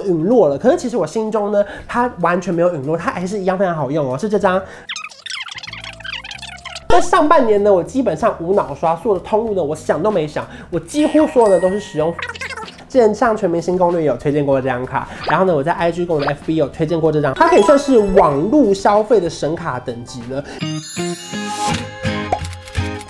陨落了，可是其实我心中呢，它完全没有陨落，它还是一样非常好用哦。是这张。那上半年呢，我基本上无脑刷，所有的通路呢，我想都没想，我几乎所有的都是使用。之前上全明星攻略有推荐过这张卡，然后呢，我在 IG 跟我的 FB 有推荐过这张，它可以算是网络消费的神卡等级了。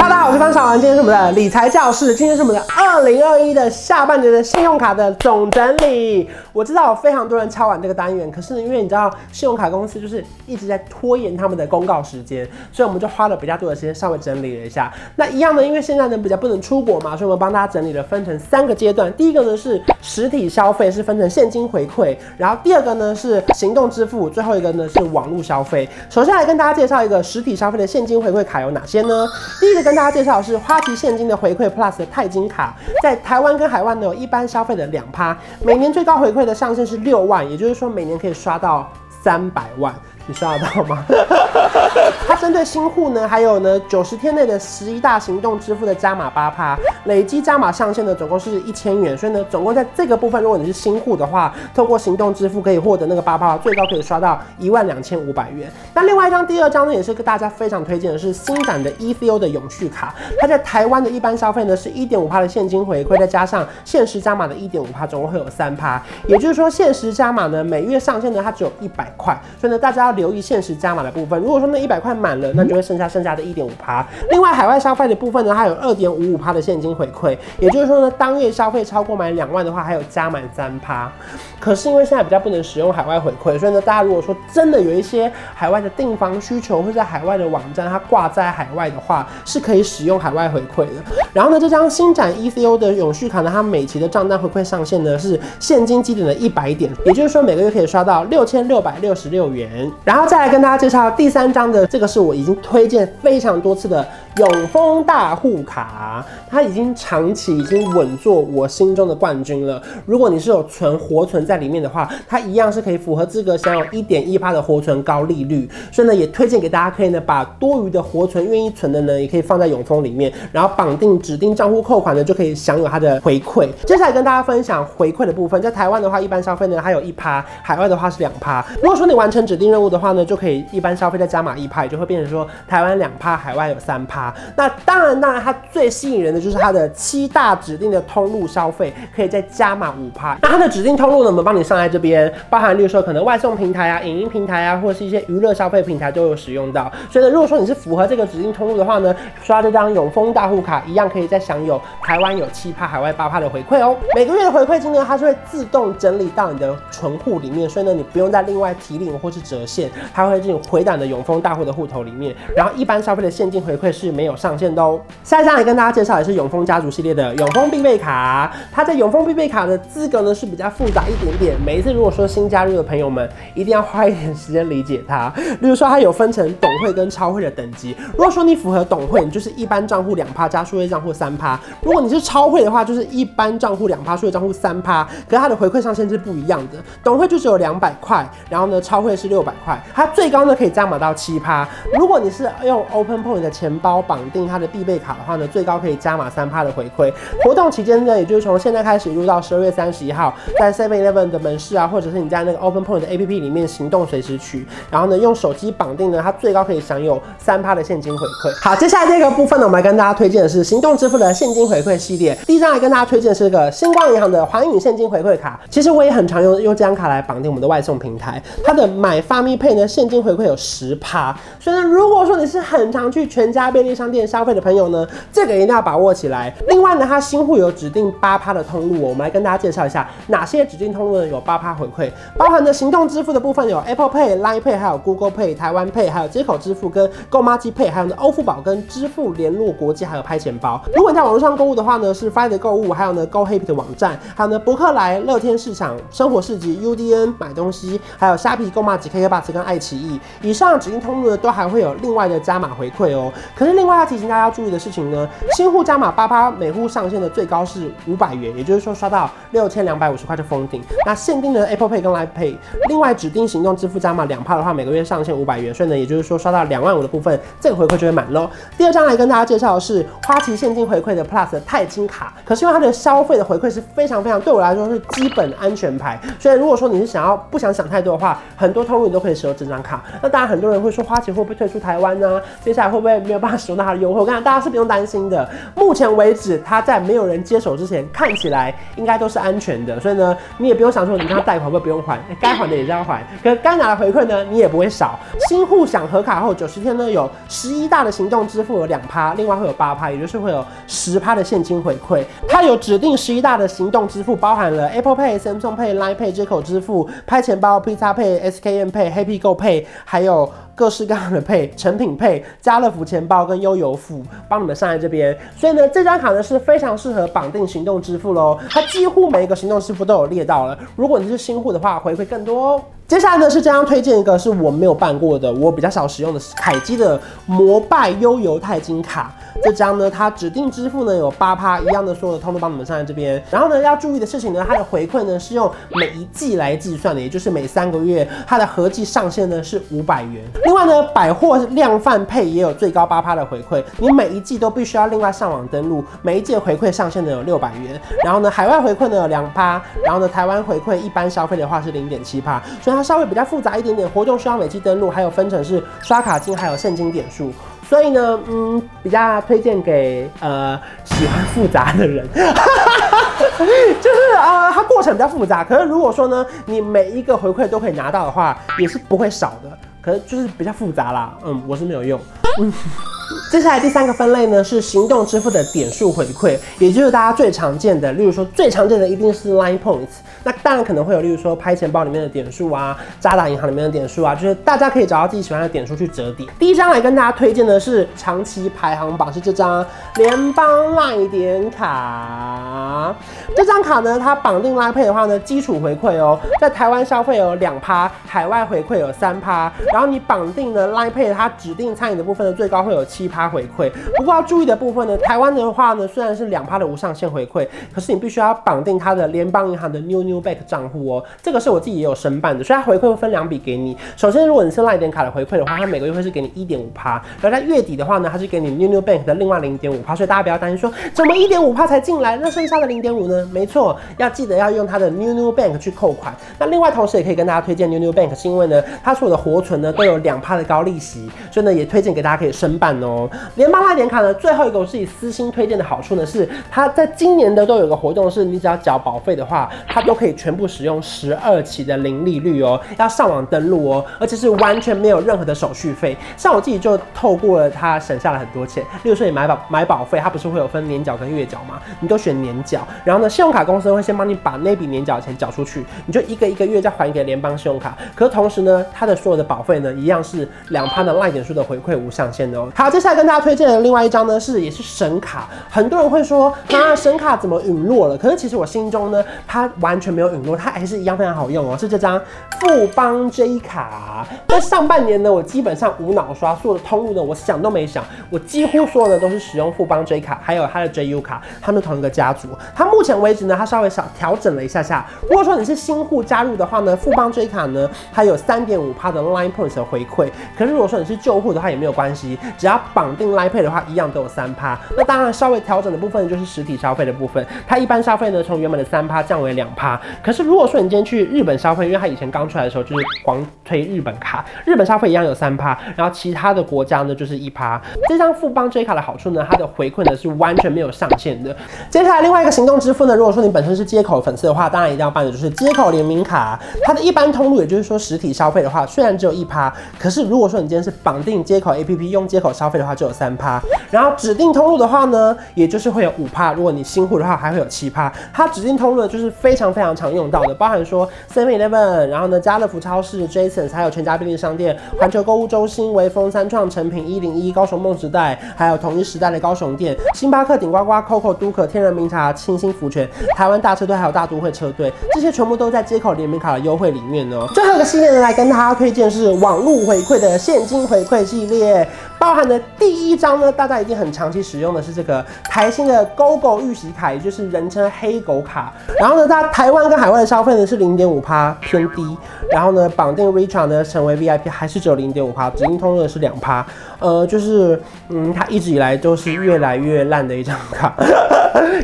大家好，我是方小文，今天是我们的理财教室，今天是我们的二零二一的下半年的信用卡的总整理。我知道有非常多人敲完这个单元，可是，因为你知道信用卡公司就是一直在拖延他们的公告时间，所以我们就花了比较多的时间稍微整理了一下。那一样呢，因为现在呢比较不能出国嘛，所以我们帮大家整理了分成三个阶段。第一个呢是实体消费，是分成现金回馈，然后第二个呢是行动支付，最后一个呢是网络消费。首先来跟大家介绍一个实体消费的现金回馈卡有哪些呢？第一个。跟大家介绍的是花旗现金的回馈 Plus 的钛金卡，在台湾跟海外呢有一般消费的两趴，每年最高回馈的上限是六万，也就是说每年可以刷到三百万。你刷得到吗？它针对新户呢，还有呢九十天内的十一大行动支付的加码八趴，累积加码上限呢总共是一千元，所以呢总共在这个部分，如果你是新户的话，透过行动支付可以获得那个八趴，最高可以刷到一万两千五百元。那另外一张第二张呢，也是跟大家非常推荐的是新展的 ECO 的永续卡，它在台湾的一般消费呢是一点五趴的现金回馈，再加上限时加码的一点五趴，总共会有三趴，也就是说限时加码呢每月上限呢它只有一百块，所以呢大家要。留意限时加码的部分，如果说那一百块满了，那就会剩下剩下的一点五趴。另外，海外消费的部分呢，它有二点五五趴的现金回馈，也就是说呢，当月消费超过满两万的话，还有加满三趴。可是因为现在比较不能使用海外回馈，所以呢，大家如果说真的有一些海外的订房需求，或者海外的网站它挂在海外的话，是可以使用海外回馈的。然后呢，这张新展 ECO 的永续卡呢，它每期的账单回馈上限呢是现金基点的一百点，也就是说每个月可以刷到六千六百六十六元。然后再来跟大家介绍第三张的，这个是我已经推荐非常多次的永丰大户卡，它已经长期已经稳坐我心中的冠军了。如果你是有存活存在里面的话，它一样是可以符合资格享有一点一趴的活存高利率。所以呢，也推荐给大家，可以呢把多余的活存愿意存的呢，也可以放在永丰里面，然后绑定指定账户扣款呢，就可以享有它的回馈。接下来跟大家分享回馈的部分，在台湾的话，一般消费呢还有一趴，海外的话是两趴。如果说你完成指定任务的话呢，就可以一般消费再加码一趴，就会变成说台湾两趴，海外有三趴。那当然，当然，它最吸引人的就是它的七大指定的通路消费可以再加码五趴。那它的指定通路呢，我们帮你上在这边，包含例如说可能外送平台啊、影音平台啊，或者是一些娱乐消费平台都有使用到。所以呢，如果说你是符合这个指定通路的话呢，刷这张永丰大户卡一样可以再享有台湾有七趴、海外八趴的回馈哦。每个月的回馈金呢，它是会自动整理到你的存户里面，所以呢，你不用再另外提领或是折现，它会进回档的永丰大户的户头里面。然后一般消费的现金回馈是没有上限的哦。下一张来跟大家介绍也是永丰家族系列的永丰必备卡。它在永丰必备卡的资格呢是比较复杂一点点。每一次如果说新加入的朋友们，一定要花一点时间理解它。例如说，它有分成董会跟超会的等级。如果说你符合董会，你就是一般账户两趴加数位账户三趴。如果你是超会的话，就是一般账户两趴，数位账户三趴。可是它的回馈上限是不一样的。董会就只有两百块，然后呢，超会是六百块。它最高呢可以加码到七趴。如果你是用 Open Point 的钱包绑定它的必备卡的话呢，最高可以加码三趴的回馈。活动期间呢，也就是从现在开始入到十二月三十一号，在 Seven Eleven 的门市啊，或者是你在那个 Open Point 的 APP 里面行动随时取，然后呢用手机绑定呢，它最高可以享有三趴的现金回馈。好，接下来这个部分呢，我们来跟大家推荐的是行动支付的现金回馈系列。第一张来跟大家推荐是这个星光银行的环宇现金回馈卡。其实我也很常用用这张卡来绑定我们的外送平台，它的买配呢现金回馈有十趴，所以呢如果说你是很常去全家便利商店消费的朋友呢，这个一定要把握起来。另外呢，它新户有指定八趴的通路，我们来跟大家介绍一下哪些指定通路呢有八趴回馈，包含的行动支付的部分有 Apple Pay、Line Pay，还有 Google Pay、台湾 Pay，还有街口支付跟购妈机 Pay，还有呢欧付宝跟支付联络国际，还有拍钱包。如果你在网络上购物的话呢，是 Friday 购物，还有呢 Go Happy 的网站，还有呢博客来、乐天市场、生活市集、UDN 买东西，还有虾皮购妈机、KKBOX 跟爱奇艺，以上指定通路呢都还会有另外的加码回馈哦。可是另外要提醒大家注意的事情呢，新户加码八八，每户上限的最高是五百元，也就是说刷到六千两百五十块就封顶。那限定的 Apple Pay 跟 Line Pay，另外指定行动支付加码两趴的话，每个月上限五百元，所以呢，也就是说刷到两万五的部分，这个回馈就会满喽。第二张来跟大家介绍的是花旗现金回馈的 Plus 的钛金卡，可是因为它的消费的回馈是非常非常，对我来说是基本安全牌，所以如果说你是想要不想想太多的话，很多通路你都可以使用这张卡。那当然很多人会说花旗会不会退出台湾呢？接下来会不会没有办法使用到它的优惠？我跟你讲，大家是不用担心的。目前为止，它在没有人接手之前，看起来应该都是安全的。所以呢，你也不用想说你跟他贷款会不用还，该还的也是要还。可该拿的回馈呢，你也不会少。新户享核卡后九十天呢，有十一大的行动支付有两趴，另外会有八趴，也就是会有十趴的现金回馈。它有指定十一大的行动支付，包含了 Apple Pay、Samsung Pay、Line Pay 接口支付、拍钱包、Pizza Pay、SKM Pay、黑机构配，还有。各式各样的配，成品配、家乐福钱包跟悠游付，帮你们上在这边。所以呢，这张卡呢是非常适合绑定行动支付喽。它几乎每一个行动支付都有列到了。如果你是新户的话，回馈更多哦。接下来呢是这张推荐一个是我没有办过的，我比较少使用的是凯基的摩拜悠游钛金卡。这张呢，它指定支付呢有八趴，一样的所有的通通帮你们上在这边。然后呢，要注意的事情呢，它的回馈呢是用每一季来计算的，也就是每三个月，它的合计上限呢是五百元。另外呢，百货量贩配也有最高八趴的回馈，你每一季都必须要另外上网登录，每一季回馈上限呢有六百元。然后呢，海外回馈呢有两趴，然后呢，台湾回馈一般消费的话是零点七趴，所以它稍微比较复杂一点点，活动需要每季登录，还有分成是刷卡金还有现金点数，所以呢，嗯，比较推荐给呃喜欢复杂的人，就是呃它过程比较复杂，可是如果说呢，你每一个回馈都可以拿到的话，也是不会少的，可是就是比较复杂啦，嗯，我是没有用，嗯。接下来第三个分类呢是行动支付的点数回馈，也就是大家最常见的，例如说最常见的一定是 Line Points，那当然可能会有例如说拍钱包里面的点数啊，渣打银行里面的点数啊，就是大家可以找到自己喜欢的点数去折抵。第一张来跟大家推荐的是长期排行榜，是这张联邦 Line 点卡。这张卡呢，它绑定 Line Pay 的话呢，基础回馈哦，在台湾消费有两趴，海外回馈有三趴，然后你绑定的 Line Pay，它指定餐饮的部分呢，最高会有七趴回馈。不过要注意的部分呢，台湾的话呢，虽然是两趴的无上限回馈，可是你必须要绑定它的联邦银行的 New New Bank 账户哦。这个是我自己也有申办的，所以它回馈会分两笔给你。首先，如果你是 Line 点卡的回馈的话，它每个月会是给你一点五趴，然后在月底的话呢，它是给你 New New Bank 的另外零点五趴。所以大家不要担心说，怎么一点五趴才进来，那剩下的零点五呢？没错，要记得要用它的 New New Bank 去扣款。那另外同时也可以跟大家推荐 New New Bank，是因为呢，它所有的活存呢都有两趴的高利息，所以呢也推荐给大家可以申办哦。联邦贷点卡呢，最后一个我自己私心推荐的好处呢是，它在今年的都有个活动，是你只要缴保费的话，它都可以全部使用十二期的零利率哦，要上网登录哦，而且是完全没有任何的手续费。像我自己就透过了它省下了很多钱。例如说你买保买保费，它不是会有分年缴跟月缴吗？你都选年缴，然后呢，信用卡公司会先帮你把那笔年缴钱缴出去，你就一个一个月再还给联邦信用卡。可是同时呢，它的所有的保费呢，一样是两趴的赖点数的回馈无上限的哦。好，接下来跟大家推荐的另外一张呢，是也是神卡。很多人会说，啊，神卡怎么陨落了？可是其实我心中呢，它完全没有陨落，它还是一样非常好用哦。是这张富邦 J 卡。在上半年呢，我基本上无脑刷，所有的通路呢，我想都没想，我几乎所有的都是使用富邦 J 卡，还有它的 JU 卡，他们同一个家族。它目前为止呢，它稍微小调整了一下下。如果说你是新户加入的话呢，富邦 J 卡呢，它有三点五趴的 Line Points 的回馈。可是如果说你是旧户的话，也没有关系，只要绑绑定 Line Pay 的话，一样都有三趴。那当然稍微调整的部分就是实体消费的部分，它一般消费呢，从原本的三趴降为两趴。可是如果说你今天去日本消费，因为它以前刚出来的时候就是狂推日本卡，日本消费一样有三趴，然后其他的国家呢就是一趴。这张富邦 J 卡的好处呢，它的回馈呢是完全没有上限的。接下来另外一个行动支付呢，如果说你本身是接口粉丝的话，当然一定要办的就是接口联名卡。它的一般通路，也就是说实体消费的话，虽然只有一趴，可是如果说你今天是绑定接口 APP 用接口消费的话，就有三趴。然后指定通路的话呢，也就是会有五趴。如果你新户的话，还会有七趴。它指定通路就是非常非常常用到的，包含说 Seven Eleven，然后呢家乐福超市、Jason，还有全家便利商店、环球购物中心、微风、三创、诚品、一零一、高雄梦时代，还有同一时代的高雄店、星巴克、顶呱呱、COCO、都可、天然茗茶、清新福泉、台湾大车队，还有大都会车队，这些全部都在街口联名卡的优惠里面哦。最后一个系列呢，来跟大家推荐是网络回馈的现金回馈系列，包含的第一张呢，大家一定很长期使用的是这个台新的 GOGO 预习卡，也就是人称黑狗卡。然后呢，它台湾跟海外的消费呢是零点五趴偏低。然后呢，绑定 Richart 呢成为 VIP 还是只有零点五趴，指定通路的是两趴。呃，就是嗯，它一直以来都是越来越烂的一张卡。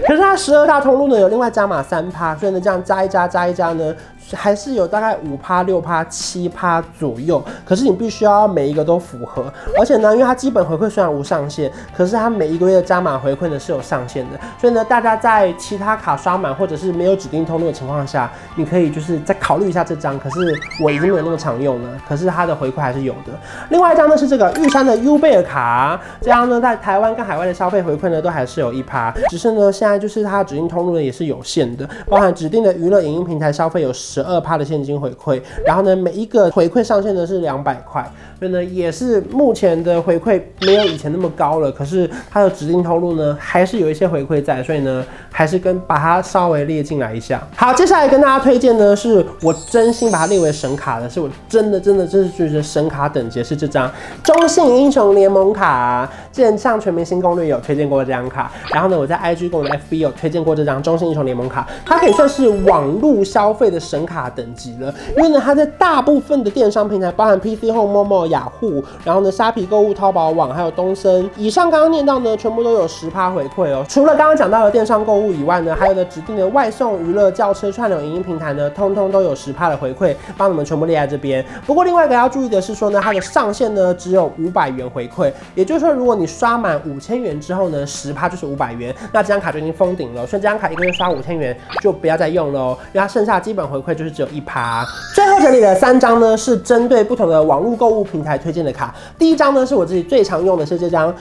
可是它十二大通路呢有另外加码三趴，所以呢这样加一加加一加呢。还是有大概五趴、六趴、七趴左右，可是你必须要每一个都符合，而且呢，因为它基本回馈虽然无上限，可是它每一个月的加码回馈呢是有上限的，所以呢，大家在其他卡刷满或者是没有指定通路的情况下，你可以就是再考虑一下这张。可是我已经没有那么常用了，可是它的回馈还是有的。另外一张呢是这个玉山的 U 贝尔卡，这样呢在台湾跟海外的消费回馈呢都还是有一趴，只是呢现在就是它指定通路呢也是有限的，包含指定的娱乐影音平台消费有十。十二帕的现金回馈，然后呢，每一个回馈上限呢是两百块，所以呢，也是目前的回馈没有以前那么高了。可是它的指定通路呢，还是有一些回馈在，所以呢，还是跟把它稍微列进来一下。好，接下来跟大家推荐呢，是我真心把它列为神卡的，是我真的真的真是觉得神卡等级是这张中信英雄联盟卡。之前上全明星攻略有推荐过这张卡，然后呢，我在 IG 跟我的 FB 有推荐过这张中信英雄联盟卡，它可以算是网络消费的神卡等级了，因为呢，它在大部分的电商平台，包含 PC Home、Momo、雅虎，然后呢，虾皮购物、淘宝网，还有东森，以上刚刚念到呢，全部都有十趴回馈哦。除了刚刚讲到的电商购物以外呢，还有呢，指定的外送、娱乐、轿车、串流影音平台呢，通通都有十趴的回馈，帮你们全部列在这边。不过另外一个要注意的是说呢，它的上限呢只有五百元回馈，也就是说，如果你刷满五千元之后呢，十趴就是五百元，那这张卡就已经封顶了。所以这张卡一个月刷五千元就不要再用了哦，因为它剩下基本回馈就是只有。一趴，最后整理的三张呢，是针对不同的网络购物平台推荐的卡。第一张呢，是我自己最常用的是这张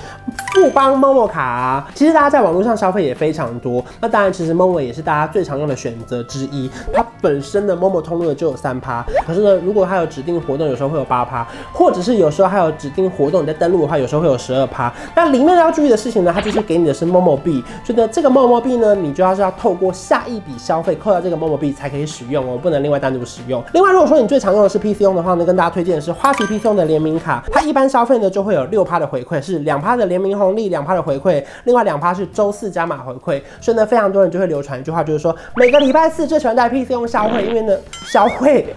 富邦 Momo 卡。其实大家在网络上消费也非常多，那当然其实 Momo 也是大家最常用的选择之一。它本身的 Momo 通路的就有三趴，可是呢，如果它有指定活动，有时候会有八趴，或者是有时候还有指定活动你在登录的话，有时候会有十二趴。那里面要注意的事情呢，它就是给你的是 Momo 币，所以呢，这个 Momo 币呢，你就要是要透过下一笔消费扣掉这个 Momo 币才可以使用哦，不能另外。单独使用。另外，如果说你最常用的是 PC 用的话呢，跟大家推荐的是花旗 PC 用的联名卡，它一般消费呢就会有六趴的回馈，是两趴的联名红利，两趴的回馈，另外两趴是周四加码回馈。所以呢，非常多人就会流传一句话，就是说每个礼拜四最喜欢在 PC 用消费，因为呢消费，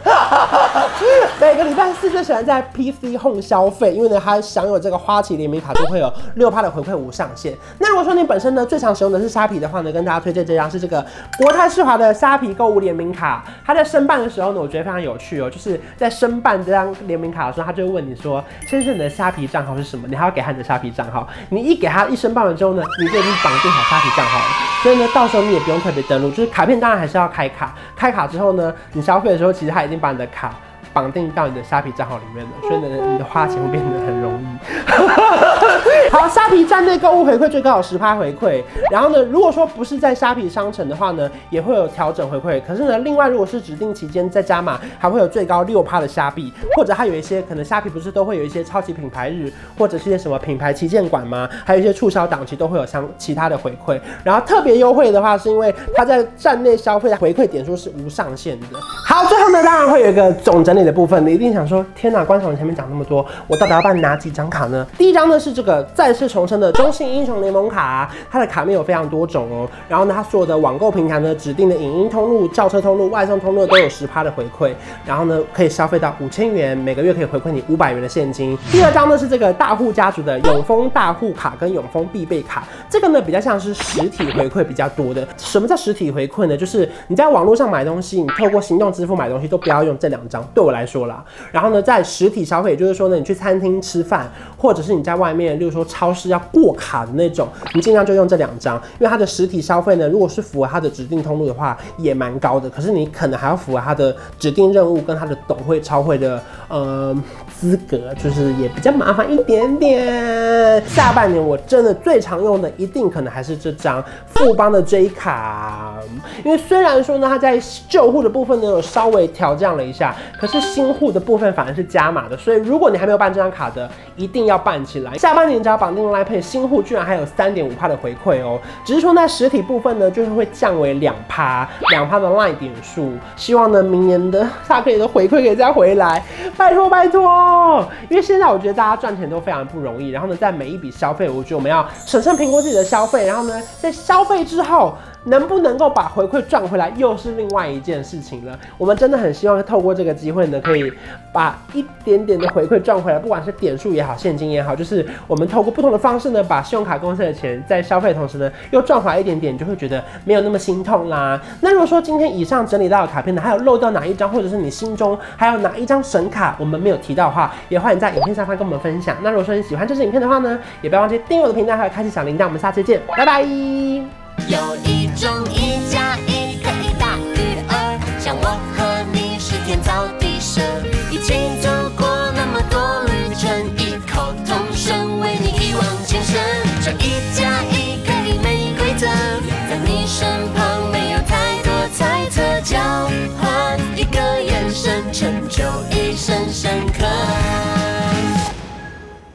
每个礼拜四最喜欢在 PC Home 消费，因为呢它享有这个花旗联名卡就会有六趴的回馈无上限。那如果说你本身呢最常使用的是虾皮的话呢，跟大家推荐这张是这个国泰世华的虾皮购物联名卡，它在申办。的时候呢，我觉得非常有趣哦，就是在申办这张联名卡的时候，他就问你说：“先生，你的虾皮账号是什么？”你还要给他你的虾皮账号。你一给他一声报完之后呢，你就已经绑定好虾皮账号了。所以呢，到时候你也不用特别登录，就是卡片当然还是要开卡。开卡之后呢，你消费的时候，其实他已经把你的卡绑定到你的虾皮账号里面了，所以呢，你的花钱会变得很容易。好，虾皮站内购物回馈最高有十趴回馈。然后呢，如果说不是在虾皮商城的话呢，也会有调整回馈。可是呢，另外如果是指定期间再加码，还会有最高六趴的虾币，或者还有一些可能虾皮不是都会有一些超级品牌日，或者是一些什么品牌旗舰馆吗？还有一些促销档期都会有相其他的回馈。然后特别优惠的话，是因为它在站内消费的回馈点数是无上限的。好，最后呢，当然会有一个总整理的部分。你一定想说，天哪，关韶文前面讲那么多，我到底要办哪几张卡呢？第一张呢是这个。再次重申的中信英雄联盟卡，它的卡面有非常多种哦。然后呢，它所有的网购平台呢，指定的影音通路、轿车通路、外送通路都有十趴的回馈。然后呢，可以消费到五千元，每个月可以回馈你五百元的现金。第二张呢是这个大户家族的永丰大户卡跟永丰必备卡，这个呢比较像是实体回馈比较多的。什么叫实体回馈呢？就是你在网络上买东西，你透过行动支付买东西都不要用这两张，对我来说啦。然后呢，在实体消费，也就是说呢，你去餐厅吃饭，或者是你在外面，例如说。超市要过卡的那种，你尽量就用这两张，因为它的实体消费呢，如果是符合它的指定通路的话，也蛮高的。可是你可能还要符合它的指定任务跟它的懂会超会的呃资格，就是也比较麻烦一点点。下半年我真的最常用的，一定可能还是这张富邦的 J 卡，因为虽然说呢，它在旧户的部分呢有稍微调降了一下，可是新户的部分反而是加码的。所以如果你还没有办这张卡的，一定要办起来。下半年。只要绑定 l i p a y 新户，居然还有三点五趴的回馈哦。只是说在实体部分呢，就是会降为两趴，两趴的 Line 点数。希望呢，明年的萨克也的回馈可以再回来，拜托拜托。哦因为现在我觉得大家赚钱都非常不容易，然后呢，在每一笔消费，我觉得我们要审慎评估自己的消费，然后呢，在消费之后。能不能够把回馈赚回来，又是另外一件事情了。我们真的很希望透过这个机会呢，可以把一点点的回馈赚回来，不管是点数也好，现金也好，就是我们透过不同的方式呢，把信用卡公司的钱在消费同时呢，又赚回来一点点，就会觉得没有那么心痛啦。那如果说今天以上整理到的卡片呢，还有漏掉哪一张，或者是你心中还有哪一张神卡我们没有提到的话，也欢迎在影片下方跟我们分享。那如果说你喜欢这支影片的话呢，也不要忘记订阅我的频道，还有开启小铃铛。我们下次见，拜拜。有一种一加一可以大于二，像我和你是天造地设，一起做。